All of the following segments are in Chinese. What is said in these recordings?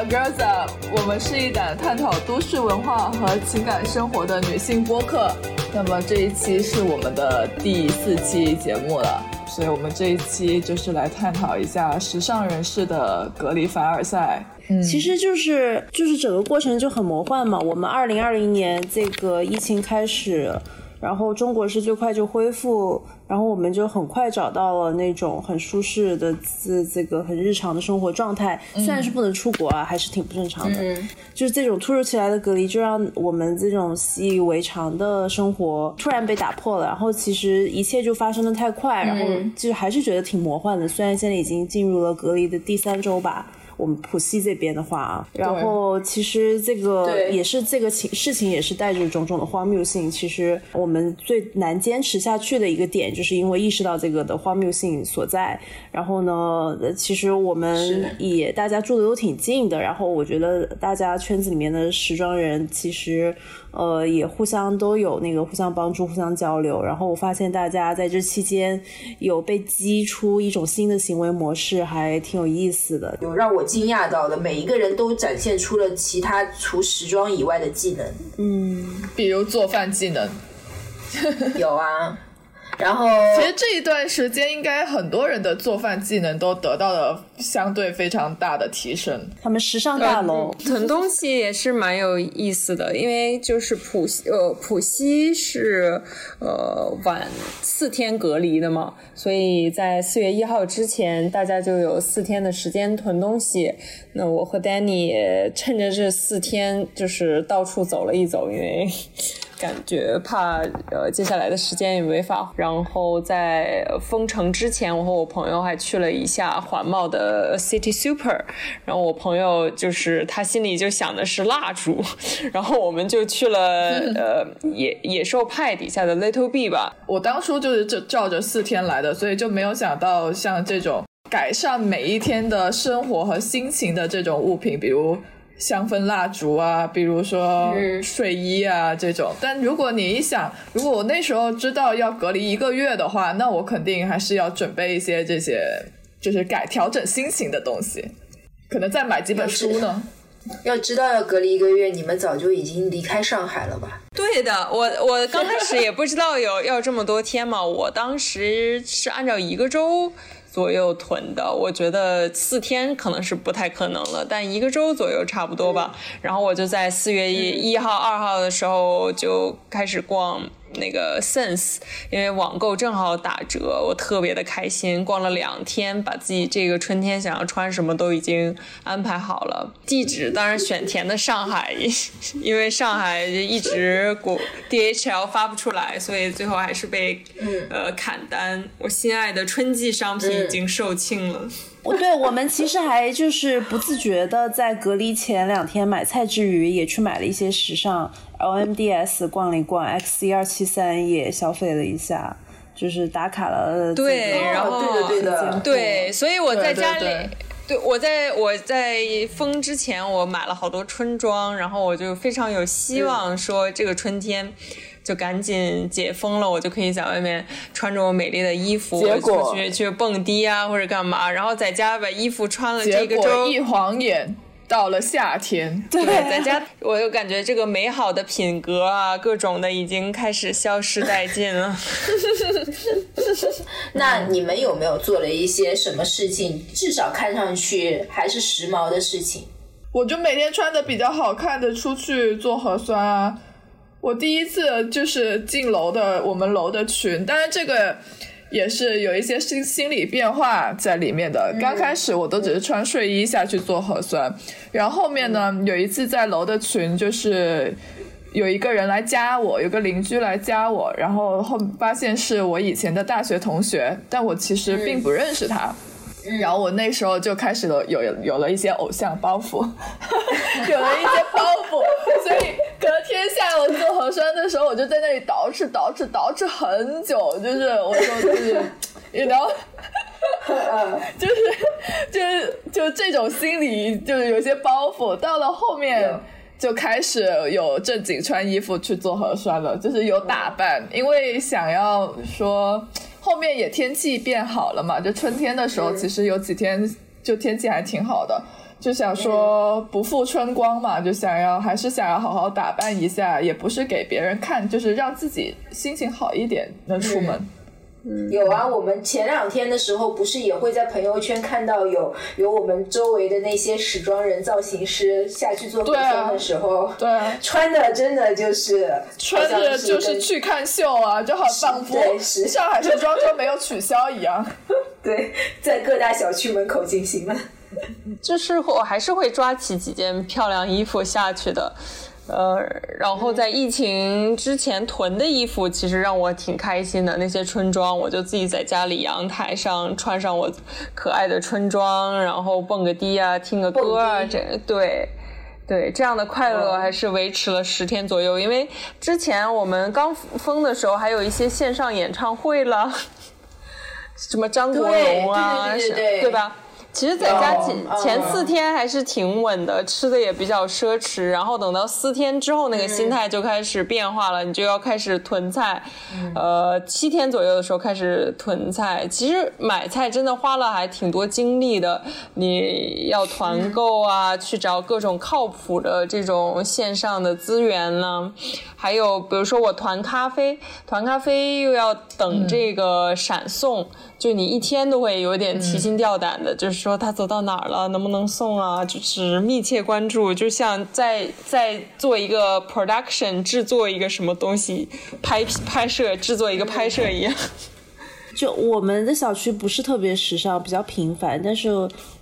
了 Girls Up，我们是一档探讨都市文化和情感生活的女性播客。那么这一期是我们的第四期节目了，所以我们这一期就是来探讨一下时尚人士的隔离凡尔赛。嗯，其实就是就是整个过程就很魔幻嘛。我们二零二零年这个疫情开始。然后中国是最快就恢复，然后我们就很快找到了那种很舒适的这这个很日常的生活状态。虽然是不能出国啊，还是挺不正常的。就是这种突如其来的隔离，就让我们这种习以为常的生活突然被打破了。然后其实一切就发生的太快，然后就还是觉得挺魔幻的。虽然现在已经进入了隔离的第三周吧。我们浦西这边的话啊，然后其实这个也是这个情事情也是带着种种的荒谬性。其实我们最难坚持下去的一个点，就是因为意识到这个的荒谬性所在。然后呢，其实我们也大家住的都挺近的。然后我觉得大家圈子里面的时装人其实。呃，也互相都有那个互相帮助、互相交流。然后我发现大家在这期间有被激出一种新的行为模式，还挺有意思的。有让我惊讶到的，每一个人都展现出了其他除时装以外的技能。嗯，比如做饭技能。有啊。然后，其实这一段时间，应该很多人的做饭技能都得到了相对非常大的提升。他们时尚大楼囤东西也是蛮有意思的，因为就是浦西，呃，浦西是呃晚四天隔离的嘛，所以在四月一号之前，大家就有四天的时间囤东西。那我和 Danny 趁着这四天，就是到处走了一走，因为。感觉怕呃接下来的时间也没法，然后在封城之前，我和我朋友还去了一下环贸的 City Super，然后我朋友就是他心里就想的是蜡烛，然后我们就去了 呃野野兽派底下的 Little B 吧。我当初就是就照着四天来的，所以就没有想到像这种改善每一天的生活和心情的这种物品，比如。香氛蜡烛啊，比如说睡衣啊这种。但如果你一想，如果我那时候知道要隔离一个月的话，那我肯定还是要准备一些这些，就是改调整心情的东西。可能再买几本书呢。要知道要隔离一个月，你们早就已经离开上海了吧？对的，我我刚开始也不知道有要这么多天嘛，我当时是按照一个周。左右囤的，我觉得四天可能是不太可能了，但一个周左右差不多吧。然后我就在四月一一号、二号的时候就开始逛。那个 Sense，因为网购正好打折，我特别的开心，逛了两天，把自己这个春天想要穿什么都已经安排好了。地址当然选填的上海，因为上海一直国 DHL 发不出来，所以最后还是被呃砍单。我心爱的春季商品已经售罄了。对，我们其实还就是不自觉的在隔离前两天买菜之余，也去买了一些时尚。LMDS 逛了一逛，X 一二七三也消费了一下，就是打卡了。对，然后对的对的对，所以我在家里，对我在我在封之前，我买了好多春装，然后我就非常有希望说这个春天就赶紧解封了，我就可以在外面穿着我美丽的衣服出去去蹦迪啊或者干嘛，然后在家把衣服穿了这个周一晃眼。到了夏天，对，在家我就感觉这个美好的品格啊，各种的已经开始消失殆尽了。那你们有没有做了一些什么事情，至少看上去还是时髦的事情？我就每天穿的比较好看的出去做核酸啊。我第一次就是进楼的我们楼的群，当然这个。也是有一些心心理变化在里面的。刚开始我都只是穿睡衣下去做核酸，然后后面呢，有一次在楼的群，就是有一个人来加我，有个邻居来加我，然后后发现是我以前的大学同学，但我其实并不认识他。然后我那时候就开始了有有了一些偶像包袱，有了一些包袱，所以隔天下午做核酸的时候，我就在那里捯饬捯饬捯饬很久，就是我说 就是，然后，就是就是就这种心理就是有些包袱，到了后面就开始有正经穿衣服去做核酸了，就是有打扮，因为想要说。后面也天气变好了嘛，就春天的时候，其实有几天就天气还挺好的，就想说不负春光嘛，就想要还是想要好好打扮一下，也不是给别人看，就是让自己心情好一点能出门。有啊，我们前两天的时候不是也会在朋友圈看到有有我们周围的那些时装人、造型师下去做服装的时候，对啊，穿的真的就是穿的就是去看秀啊，就好仿佛上海时装周没有取消一样。对，在各大小区门口进行了。就是我还是会抓起几件漂亮衣服下去的。呃，然后在疫情之前囤的衣服，其实让我挺开心的。那些春装，我就自己在家里阳台上穿上我可爱的春装，然后蹦个迪啊，听个歌啊，这对对，这样的快乐还是维持了十天左右。因为之前我们刚封的时候，还有一些线上演唱会了，什么张国荣啊，对吧？其实在家前前四天还是挺稳的，吃的也比较奢侈。然后等到四天之后，那个心态就开始变化了，你就要开始囤菜。呃，七天左右的时候开始囤菜。其实买菜真的花了还挺多精力的，你要团购啊，去找各种靠谱的这种线上的资源呢。还有比如说我团咖啡，团咖啡又要等这个闪送。就你一天都会有点提心吊胆的，就是说他走到哪儿了，能不能送啊？就是密切关注，就像在在做一个 production 制作一个什么东西，拍拍摄制作一个拍摄一样。就我们的小区不是特别时尚，比较平凡，但是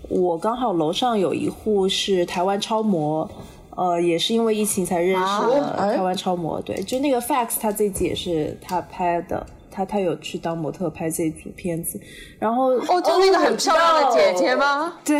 我刚好楼上有一户是台湾超模，呃，也是因为疫情才认识的台湾超模。对，就那个 Fax 他这集也是他拍的。他他有去当模特拍这一组片子，然后哦，就那个很漂亮的姐姐吗？对，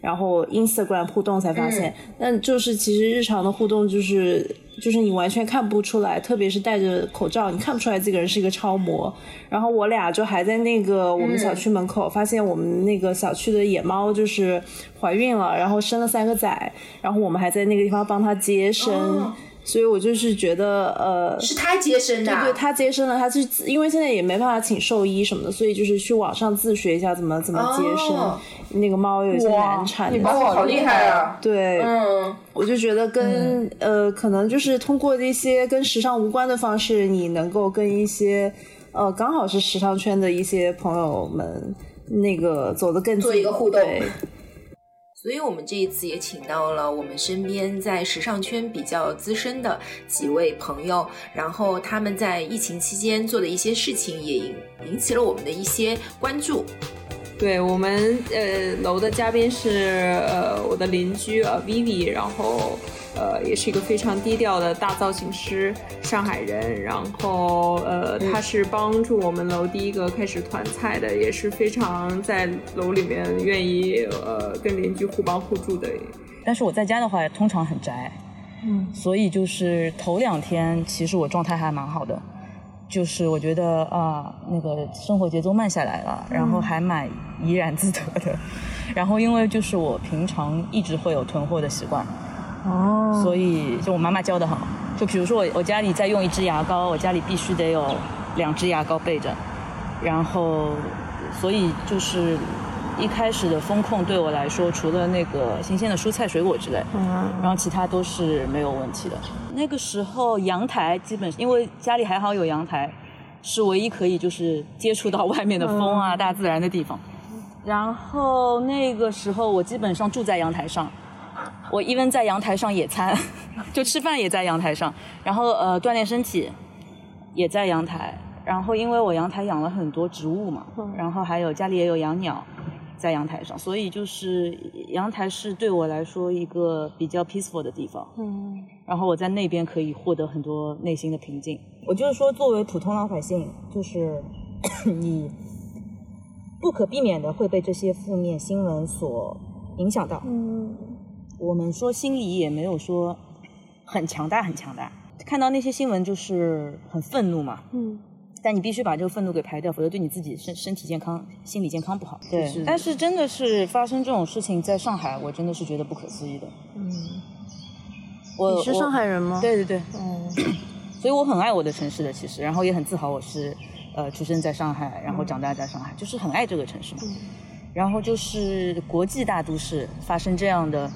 然后 Instagram 互动才发现，但就是其实日常的互动就是就是你完全看不出来，特别是戴着口罩，你看不出来这个人是一个超模。然后我俩就还在那个我们小区门口发现我们那个小区的野猫就是怀孕了，然后生了三个崽，然后我们还在那个地方帮它接生。所以我就是觉得，呃，是他接生的，对对，他接生了，他是因为现在也没办法请兽医什么的，所以就是去网上自学一下怎么怎么接生。那个猫有些难产，你猫好厉害啊！对，嗯，我就觉得跟呃，可能就是通过一些跟时尚无关的方式，你能够跟一些呃，刚好是时尚圈的一些朋友们那个走得更近，做一个互动。所以我们这一次也请到了我们身边在时尚圈比较资深的几位朋友，然后他们在疫情期间做的一些事情也引引起了我们的一些关注。对我们呃楼的嘉宾是呃我的邻居呃 Vivi，然后。呃，也是一个非常低调的大造型师，上海人。然后，呃，他是帮助我们楼第一个开始团菜的，也是非常在楼里面愿意呃跟邻居互帮互助的。但是我在家的话，通常很宅，嗯，所以就是头两天，其实我状态还蛮好的，就是我觉得啊，那个生活节奏慢下来了，然后还蛮怡然自得的。然后，因为就是我平常一直会有囤货的习惯。哦，所以就我妈妈教的好，就比如说我我家里在用一支牙膏，我家里必须得有两支牙膏备着，然后所以就是一开始的风控对我来说，除了那个新鲜的蔬菜水果之类，嗯，然后其他都是没有问题的。那个时候阳台基本因为家里还好有阳台，是唯一可以就是接触到外面的风啊大自然的地方。然后那个时候我基本上住在阳台上。我一般在阳台上野餐，就吃饭也在阳台上，然后呃锻炼身体也在阳台，然后因为我阳台养了很多植物嘛，然后还有家里也有养鸟，在阳台上，所以就是阳台是对我来说一个比较 peaceful 的地方。嗯，然后我在那边可以获得很多内心的平静。我就是说，作为普通老百姓，就是 你不可避免的会被这些负面新闻所影响到。嗯。我们说心理也没有说很强大很强大，看到那些新闻就是很愤怒嘛。嗯。但你必须把这个愤怒给排掉，否则对你自己身身体健康、心理健康不好。对。但是真的是发生这种事情在上海，我真的是觉得不可思议的。嗯。你是上海人吗？对对对。嗯。所以我很爱我的城市的，其实，然后也很自豪我是呃出生在上海，然后长大在上海，就是很爱这个城市嘛。然后就是国际大都市发生这样的呃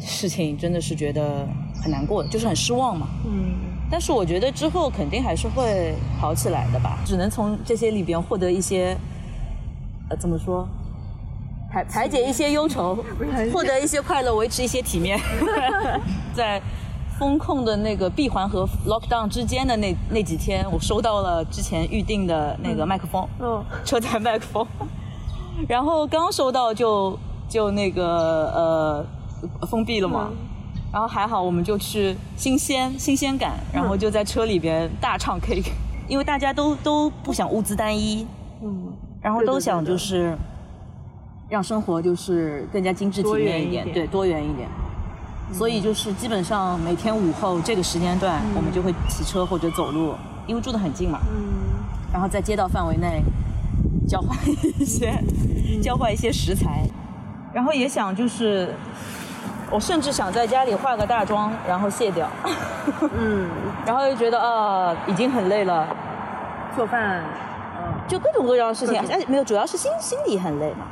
事情，真的是觉得很难过，就是很失望嘛。嗯，但是我觉得之后肯定还是会好起来的吧，只能从这些里边获得一些，呃，怎么说，排排解一些忧愁，获得一些快乐，维持一些体面。在风控的那个闭环和 lockdown 之间的那那几天，我收到了之前预定的那个麦克风，嗯，车载麦克风，然后刚收到就就那个呃封闭了嘛。然后还好，我们就去新鲜新鲜感，然后就在车里边大唱 K，因为大家都都不想物资单一，嗯，然后都想就是让生活就是更加精致体面点，一点对，多元一点。所以就是基本上每天午后这个时间段，我们就会骑车或者走路，因为住得很近嘛，嗯，然后在街道范围内交换 一些交换一些食材，然后也想就是。我甚至想在家里化个大妆，然后卸掉，嗯，然后又觉得啊，已经很累了，做饭，嗯，就各种各样的事情，而且没有，主要是心心里很累嘛，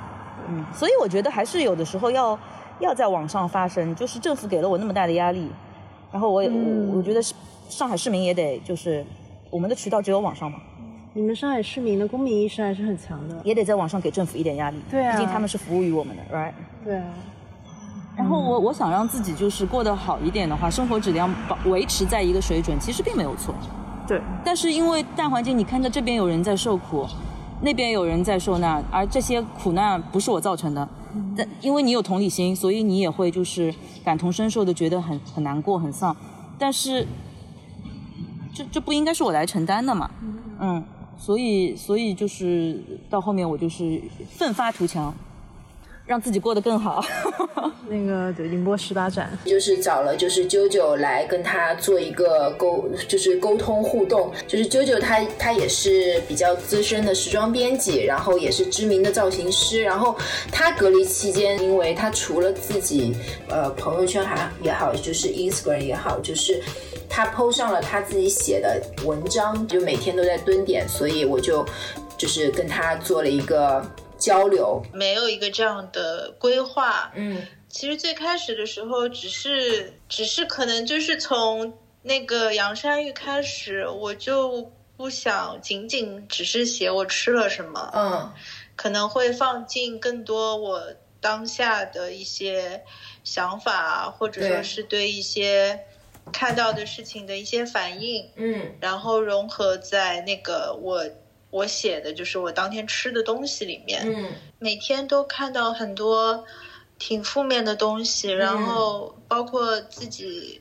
嗯，所以我觉得还是有的时候要要在网上发声，就是政府给了我那么大的压力，然后我也、我我觉得是上海市民也得就是我们的渠道只有网上嘛，你们上海市民的公民意识还是很强的。也得在网上给政府一点压力，对啊毕竟他们是服务于我们的，right？对啊，然后我我想让自己就是过得好一点的话，生活质量保维持在一个水准，其实并没有错。对，但是因为大环境，你看着这边有人在受苦，那边有人在受难，而这些苦难不是我造成的，但因为你有同理心，所以你也会就是感同身受的觉得很很难过、很丧。但是这这不应该是我来承担的嘛？嗯，所以所以就是到后面我就是奋发图强，让自己过得更好。那个对宁波十八展，就是找了就是啾啾来跟他做一个沟，就是沟通互动。就是啾啾他他也是比较资深的时装编辑，然后也是知名的造型师。然后他隔离期间，因为他除了自己呃朋友圈还也好，就是 Instagram 也好，就是。他 PO 上了他自己写的文章，就每天都在蹲点，所以我就就是跟他做了一个交流。没有一个这样的规划。嗯。其实最开始的时候，只是只是可能就是从那个洋山芋开始，我就不想仅仅只是写我吃了什么，嗯。可能会放进更多我当下的一些想法，或者说是对一些看到的事情的一些反应，嗯。然后融合在那个我我写的就是我当天吃的东西里面。嗯每天都看到很多挺负面的东西，然后包括自己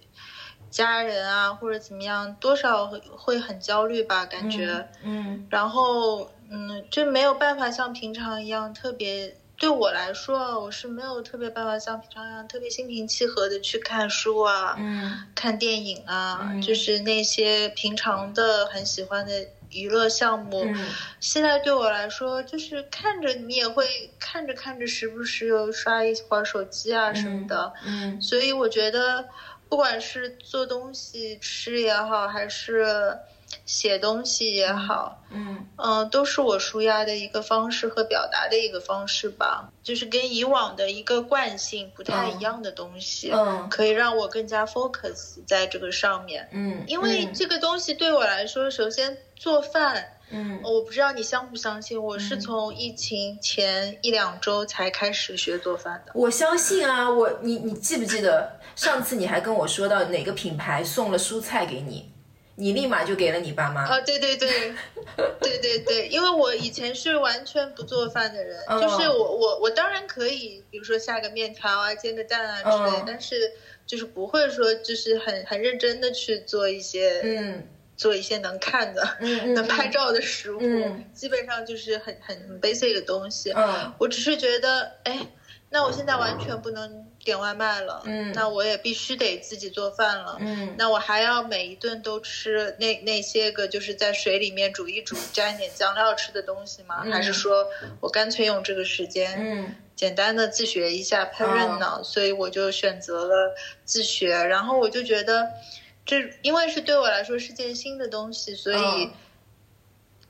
家人啊或者怎么样，多少会会很焦虑吧，感觉。嗯然后嗯，就没有办法像平常一样特别。对我来说，我是没有特别办法像平常一样特别心平气和的去看书啊，嗯看电影啊，嗯就是那些平常的很喜欢的娱乐项目。嗯现在对我来说，就是看着你也会看着看着，时不时又刷一会儿手机啊什么的。嗯所以我觉得，不管是做东西吃也好，还是写东西也好，嗯嗯、都是我舒压的一个方式和表达的一个方式吧。就是跟以往的一个惯性不太一样的东西，嗯可以让我更加 focus 在这个上面。嗯，因为这个东西对我来说，首先做饭。嗯我不知道你相不相信，我是从疫情前一两周才开始学做饭的。我相信啊，我你你记不记得上次你还跟我说到哪个品牌送了蔬菜给你，你立马就给了你爸妈。啊，对对对，对对对，因为我以前是完全不做饭的人，嗯。就是我我我当然可以，比如说下个面条啊、煎个蛋啊之类，嗯。但是就是不会说就是很很认真的去做一些嗯。做一些能看的、能拍照的食物，嗯。基本上就是很很很 basic 的东西。嗯。我只是觉得，哎，那我现在完全不能点外卖了，嗯那我也必须得自己做饭了，嗯那我还要每一顿都吃那那些个就是在水里面煮一煮，沾一点酱料吃的东西吗？嗯还是说我干脆用这个时间，嗯简单的自学一下烹饪呢？所以我就选择了自学，然后我就觉得。这因为是对我来说是件新的东西，所以嗯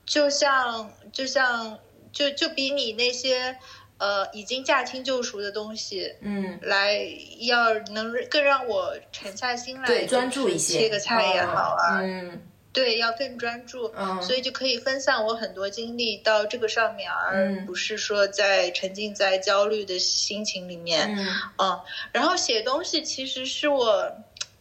就像就像就就比你那些呃已经驾轻就熟的东西，嗯，来要能更让我沉下心来，对，专注一些，切个菜也好啊，嗯，对，要更专注，嗯，所以就可以分散我很多精力到这个上面，而不是说在沉浸在焦虑的心情里面，嗯，嗯，然后写东西其实是我。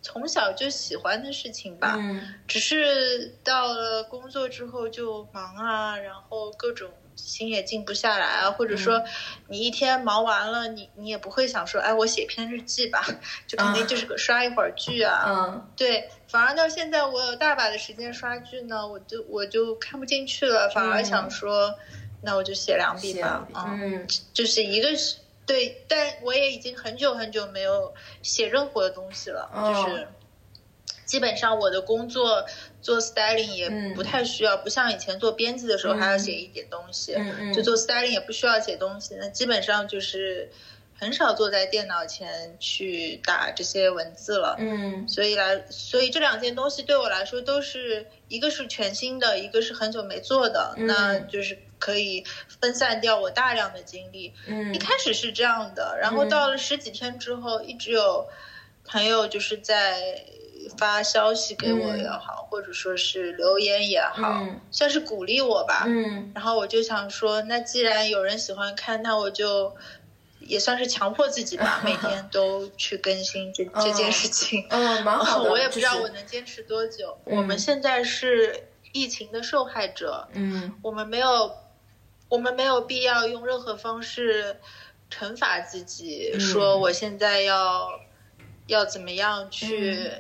从小就喜欢的事情吧，嗯，只是到了工作之后就忙啊，然后各种心也静不下来啊，或者说你一天忙完了，你你也不会想说，哎，我写篇日记吧，就肯定就是个刷一会儿剧啊，嗯，对，反而到现在我有大把的时间刷剧呢，我就我就看不进去了，反而想说，那我就写两笔吧，嗯，就是一个是。对，但我也已经很久很久没有写任何的东西了，就是基本上我的工作做 styling 也不太需要，不像以前做编辑的时候还要写一点东西，就做 styling 也不需要写东西，那基本上就是很少坐在电脑前去打这些文字了，嗯，所以来，所以这两件东西对我来说都是一个是全新的，一个是很久没做的，那就是。可以分散掉我大量的精力。嗯，一开始是这样的，然后到了十几天之后，一直有朋友就是在发消息给我也好，或者说是留言也好，算是鼓励我吧。嗯，然后我就想说，那既然有人喜欢看，那我就也算是强迫自己吧，每 天都去更新这这件事情。嗯，蛮好的。我也不知道我能坚持多久。我们现在是疫情的受害者。嗯，我们没有。我们没有必要用任何方式惩罚自己，说我现在要要怎么样去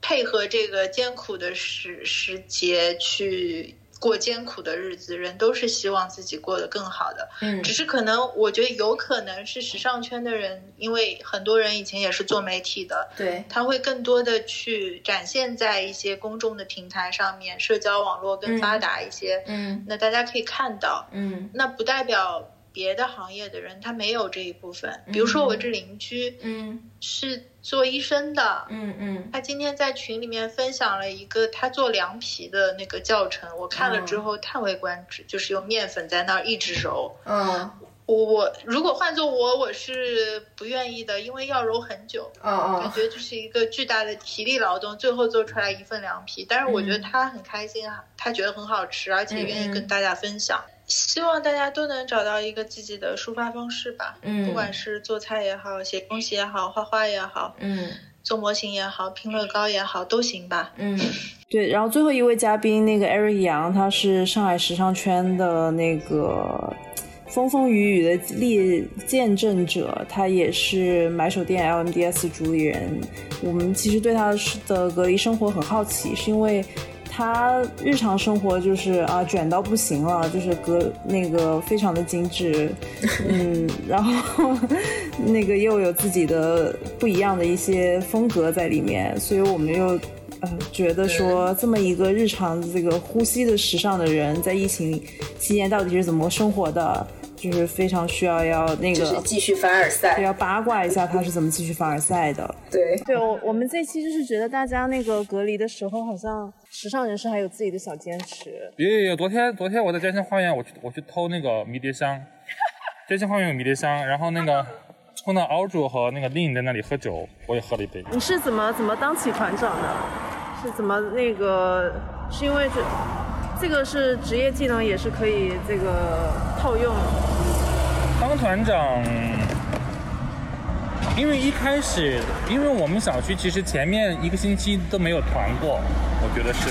配合这个艰苦的时时节去。过艰苦的日子，人都是希望自己过得更好的。嗯，只是可能我觉得有可能是时尚圈的人，因为很多人以前也是做媒体的，对，他会更多的去展现在一些公众的平台上面，社交网络更发达一些。嗯，那大家可以看到。嗯，那不代表。别的行业的人他没有这一部分，比如说我这邻居，嗯，是做医生的，嗯嗯，他今天在群里面分享了一个他做凉皮的那个教程，我看了之后叹为观止，就是用面粉在那儿一直揉，嗯，我我如果换做我，我是不愿意的，因为要揉很久，嗯感觉就是一个巨大的体力劳动，最后做出来一份凉皮，但是我觉得他很开心啊，他觉得很好吃，而且愿意跟大家分享。希望大家都能找到一个自己的抒发方式吧，嗯，不管是做菜也好，写东西也好，画画也好，嗯，做模型也好，拼乐高也好，都行吧。嗯，对。然后最后一位嘉宾那个 Eric 杨，他是上海时尚圈的那个风风雨雨的历见证者，他也是买手店 LMDS 主理人。我们其实对他的隔离生活很好奇，是因为。他日常生活就是啊卷到不行了，就是隔那个非常的精致，嗯，然后那个又有自己的不一样的一些风格在里面，所以我们又呃觉得说这么一个日常这个呼吸的时尚的人，在疫情期间到底是怎么生活的？就是非常需要要那个就是继续凡尔赛，要八卦一下他是怎么继续凡尔赛的。对，对我我们这期就是觉得大家那个隔离的时候，好像时尚人士还有自己的小坚持。有有有，昨天昨天我在嘉兴花园，我去我去偷那个迷迭香，嘉兴花园有迷迭香，然后那个 碰到敖主和那个令在那里喝酒，我也喝了一杯。你是怎么怎么当起团长的？是怎么那个？是因为这？这个是职业技能，也是可以这个套用。当团长，因为一开始，因为我们小区其实前面一个星期都没有团过，我觉得是。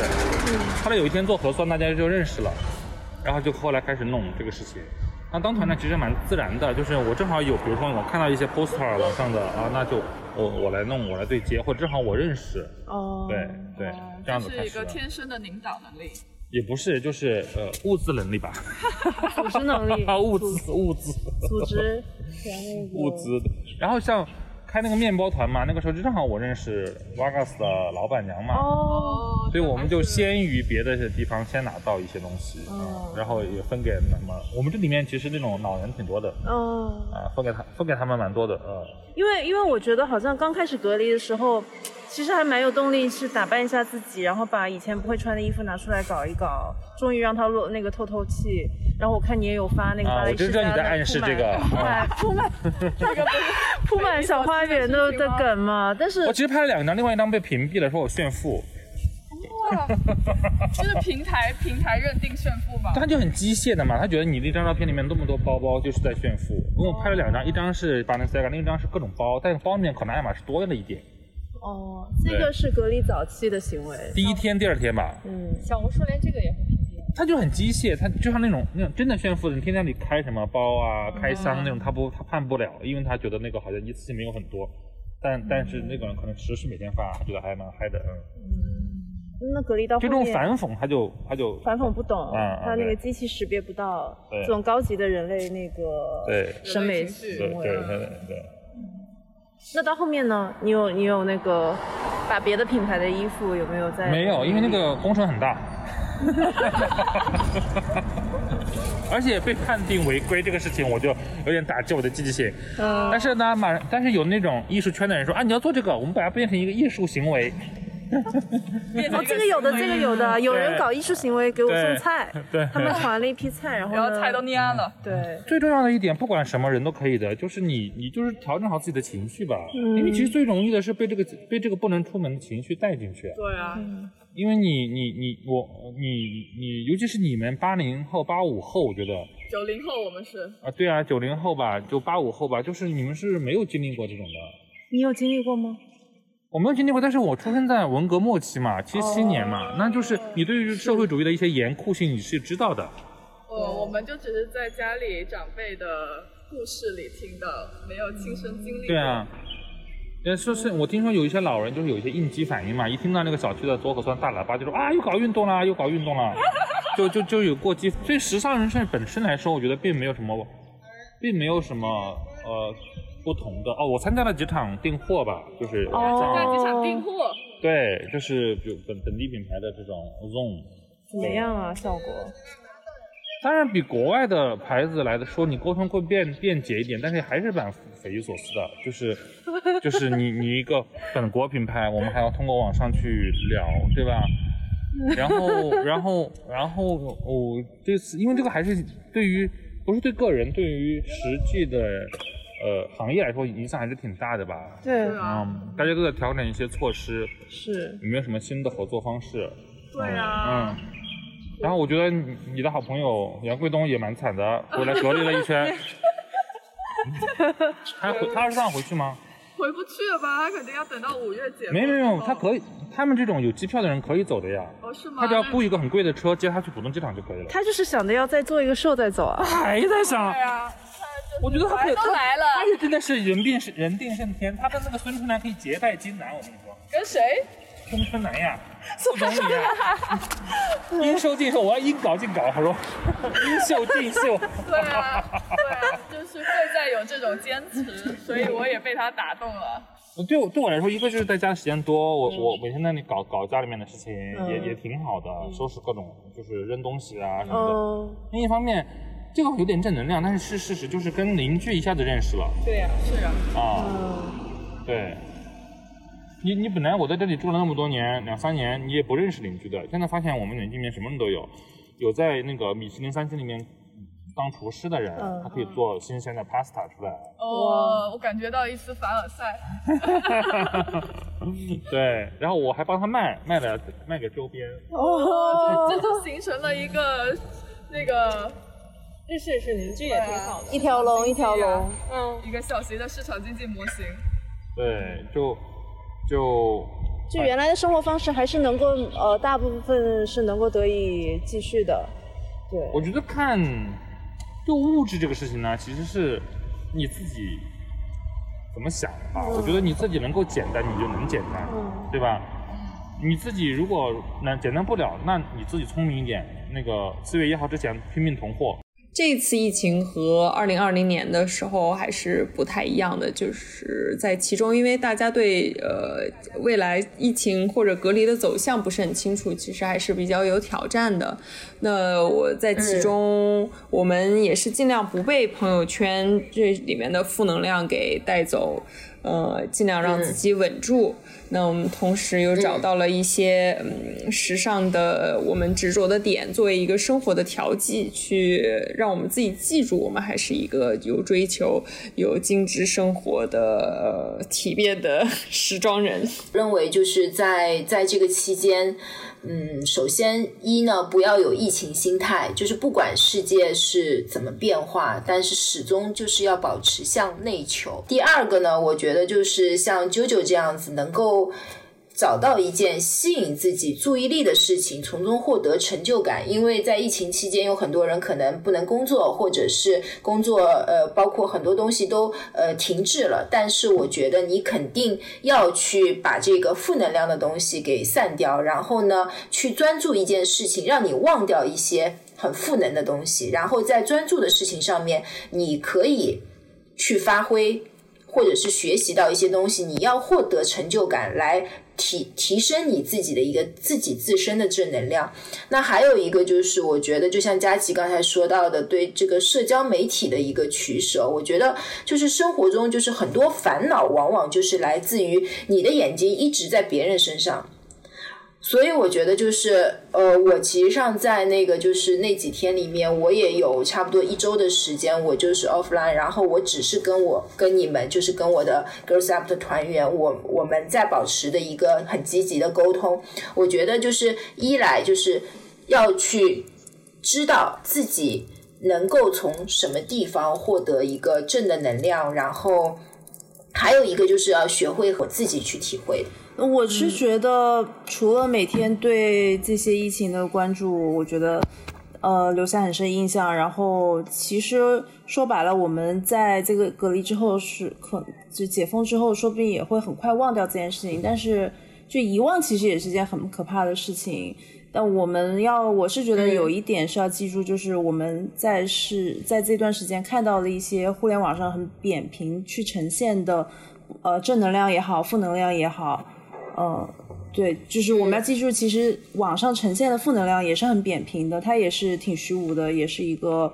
嗯。后来有一天做核酸，大家就认识了，然后就后来开始弄这个事情。那当团长其实蛮自然的，就是我正好有，比如说我看到一些 poster 网上的啊，那就我我来弄，我来对接，或者正好我认识。哦。对对，这样子是一个天生的领导能力。也不是，就是呃物资能力吧，组织能力啊物资物资组织物资，然后像开那个面包团嘛，那个时候正好我认识 Vegas 的老板娘嘛，哦，所以我们就先于别的地方先拿到一些东西，嗯，然后也分给那么我们这里面其实那种老人挺多的，嗯，啊分给他分给他们蛮多的，呃，因为因为我觉得好像刚开始隔离的时候。其实还蛮有动力，是打扮一下自己，然后把以前不会穿的衣服拿出来搞一搞，终于让它露那个透透气。然后我看你也有发那个巴啊，黎我就知道你在暗示这个。铺满铺满 这个铺满小花园的的梗嘛，但是我其实拍了两张，另外一张被屏蔽了，说我炫富，哇就是平台平台认定炫富嘛。他就很机械的嘛，他觉得你那张照片里面那么多包包就是在炫富。因为我拍了两张，一张是 Balenciaga，另一张是各种包，但是包里面可能爱马仕多了一点。哦，这个是隔离早期的行为。第一天、第二天吧，嗯，小红书连这个也会屏蔽。他就很机械，他就像那种那种真的炫富的你，天天你开什么包啊、开箱那种，他不他判不了，因为他觉得那个好像一次性没有很多。但但是那个人可能持续每天发，他觉得还蛮嗨的，嗯。那隔离到后就这种反讽，他就他就反讽不懂，他那个机器识别不到这种高级的人类那个对审美人类情绪行为。对对对对。那到后面呢？你有你有那个把别的品牌的衣服有没有在？没有，因为那个工程很大，而且被判定违规这个事情，我就有点打击我的积极性。嗯但是呢，马但是有那种艺术圈的人说啊，你要做这个，我们把它变成一个艺术行为。哦，这个有的，这个有的，有人搞艺术行为给我送菜，对，他们传了一批菜，然后呢然后菜都蔫了，对，最重要的一点，不管什么人都可以的，就是你你就是调整好自己的情绪吧。因为其实最容易的是被这个被这个不能出门的情绪带进去。对啊，因为你你你我你你，尤其是你们八零后、八五后，我觉得。九零后我们是。啊，对啊，九零后吧，就八五后吧，就是你们是没有经历过这种的。你有经历过吗？我没有经历过，但是我出生在文革末期嘛，七七年嘛，那就是你对于社会主义的一些严酷性你是知道的。呃，我们就只是在家里长辈的故事里听到，没有亲身经历。对啊，呃，说是我听说有一些老人就是有一些应激反应嘛，一听到那个小区的左可算大喇叭就说啊又搞运动啦，又搞运动啦，就就就有过激。所以时尚人士本身来说，我觉得并没有什么，并没有什么呃不同的哦。我参加了几场订货吧，就是哦参加几场订货，对，就是比如本本地品牌的这种 Zone。怎么样啊？效果？当然比国外的牌子来的说，你沟通会便便捷一点，但是还是蛮匪夷所思的，就是 就是你你一个本国品牌，我们还要通过网上去聊，对吧？然后 然后然后我、这次因为这个还是对于不是对个人，对于实际的呃行业来说影响还是挺大的吧。对，嗯，大家都在调整一些措施，是有没有什么新的合作方式？对啊，嗯，然后我觉得你你的好朋友杨贵东也蛮惨的，回来隔离了一圈。他回他二十三号回去吗？回不去了吧？他肯定要等到五月解封。没有没有，他可以，他们这种有机票的人可以走的呀。哦，是吗？他只要雇一个很贵的车接他去浦东机场就可以了。他就是想着要再做一个 show 再走啊。还在想对，啊，我觉得他可以，都来了他也真的是人定是人定胜天，他跟那个孙春兰可以结拜金兰，我跟你说。跟谁？孙春兰呀，副总理呀，应收尽收，我要应搞尽搞。他说，应秀尽秀。对啊，对啊，就是会在有这种坚持，所以我也被他打动了。对我对我来说，一个就是在家时间多，我我每天在那里搞搞家里面的事情，也也挺好的，收拾各种就是扔东西啊什么的。嗯，另一方面，这个有点正能量，但是是事实，就是跟邻居一下子认识了对呀、是啊，啊。对，你你本来我在这里住了那么多年，两三年，你也不认识邻居的，现在发现我们邻居里面什么人都有，有在那个米其林三星里面当厨师的人，嗯他可以做新鲜的 pasta 出来。哦，我感觉到一丝凡尔赛。对，然后我还帮他卖，卖了卖给周边。哦，这就形成了一个那个是是是，邻居也挺好的一条龙一条龙。嗯一个小型的市场经济模型。对，就就就原来的生活方式还是能够呃，大部分是能够得以继续的。对，我觉得看就物质这个事情呢，其实是你自己怎么想啊。我觉得你自己能够简单，你就能简单，对吧？你自己如果能简单不了，那你自己聪明一点，那个四月一号之前拼命囤货。这次疫情和二零二零年的时候还是不太一样的，就是在其中，因为大家对呃未来疫情或者隔离的走向不是很清楚，其实还是比较有挑战的。那我在其中，我们也是尽量不被朋友圈这里面的负能量给带走，呃，尽量让自己稳住。那我们同时又找到了一些嗯时尚的我们执着的点，作为一个生活的调剂，去让我们自己记住我们还是一个有追求、有精致生活的、呃、体面的时装人。认为就是在在这个期间。嗯，首先一呢，不要有疫情心态，就是不管世界是怎么变化，但是始终就是要保持向内求。第二个呢，我觉得就是像啾啾这样子，能够。找到一件吸引自己注意力的事情，从中获得成就感。因为在疫情期间，有很多人可能不能工作，或者是工作呃，包括很多东西都呃停滞了。但是我觉得你肯定要去把这个负能量的东西给散掉，然后呢，去专注一件事情，让你忘掉一些很负能的东西，然后在专注的事情上面，你可以去发挥，或者是学习到一些东西。你要获得成就感来。提提升你自己的一个自己自身的正能量。那还有一个就是，我觉得就像佳琪刚才说到的，对这个社交媒体的一个取舍，我觉得就是生活中就是很多烦恼，往往就是来自于你的眼睛一直在别人身上。所以我觉得就是，呃，我其实上在那个就是那几天里面，我也有差不多一周的时间，我就是 offline，然后我只是跟我跟你们，就是跟我的 girls up 的团员，我我们在保持的一个很积极的沟通。我觉得就是一来就是要去知道自己能够从什么地方获得一个正的能量，然后还有一个就是要学会我自己去体会。我是觉得，除了每天对这些疫情的关注，我觉得，呃，留下很深印象。然后，其实说白了，我们在这个隔离之后是可就解封之后，说不定也会很快忘掉这件事情。但是，就遗忘其实也是件很可怕的事情。但我们要，我是觉得有一点是要记住，就是我们在是在这段时间看到了一些互联网上很扁平去呈现的，呃，正能量也好，负能量也好。呃，对，就是我们要记住，其实网上呈现的负能量也是很扁平的，它也是挺虚无的，也是一个，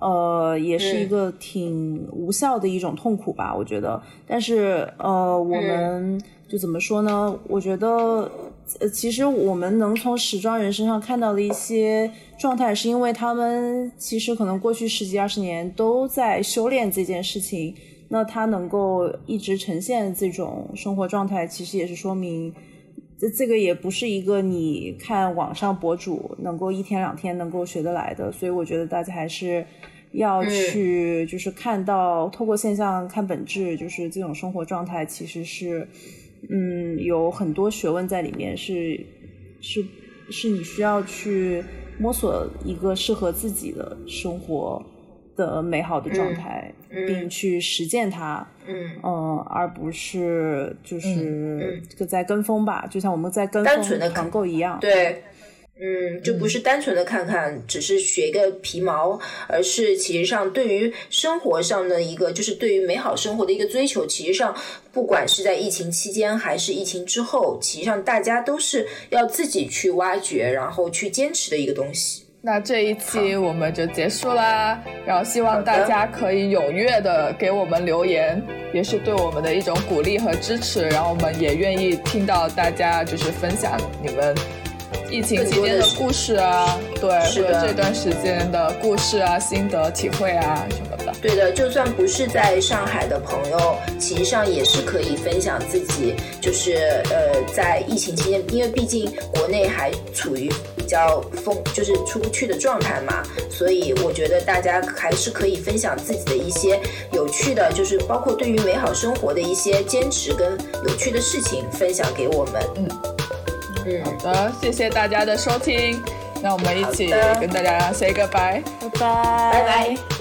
呃，也是一个挺无效的一种痛苦吧，我觉得。但是，呃，我们就怎么说呢？我觉得，呃，其实我们能从时装人身上看到的一些状态，是因为他们其实可能过去十几二十年都在修炼这件事情。那他能够一直呈现这种生活状态，其实也是说明，这这个也不是一个你看网上博主能够一天两天能够学得来的，所以我觉得大家还是要去，就是看到透过现象看本质，就是这种生活状态其实是，嗯，有很多学问在里面，是是是你需要去摸索一个适合自己的生活。的美好的状态，并去实践它，嗯，而不是就是就在跟风吧，就像我们在跟单纯的团购一样，对，嗯，就不是单纯的看看，只是学个皮毛，而是其实上对于生活上的一个，就是对于美好生活的一个追求，其实上不管是在疫情期间还是疫情之后，其实上大家都是要自己去挖掘，然后去坚持的一个东西。那这一期我们就结束啦，然后希望大家可以踊跃的给我们留言，也是对我们的一种鼓励和支持。然后我们也愿意听到大家就是分享你们疫情期间的故事啊，对，或者这段时间的故事啊、心得体会啊什么的。对的，就算不是在上海的朋友，其实上也是可以分享自己，就是呃，在疫情期间，因为毕竟国内还处于。比较疯就是出不去的状态嘛，所以我觉得大家还是可以分享自己的一些有趣的，就是包括对于美好生活的一些坚持跟有趣的事情分享给我们。嗯。嗯，好的，谢谢大家的收听，那我们一起跟大家 say goodbye，拜拜，拜拜。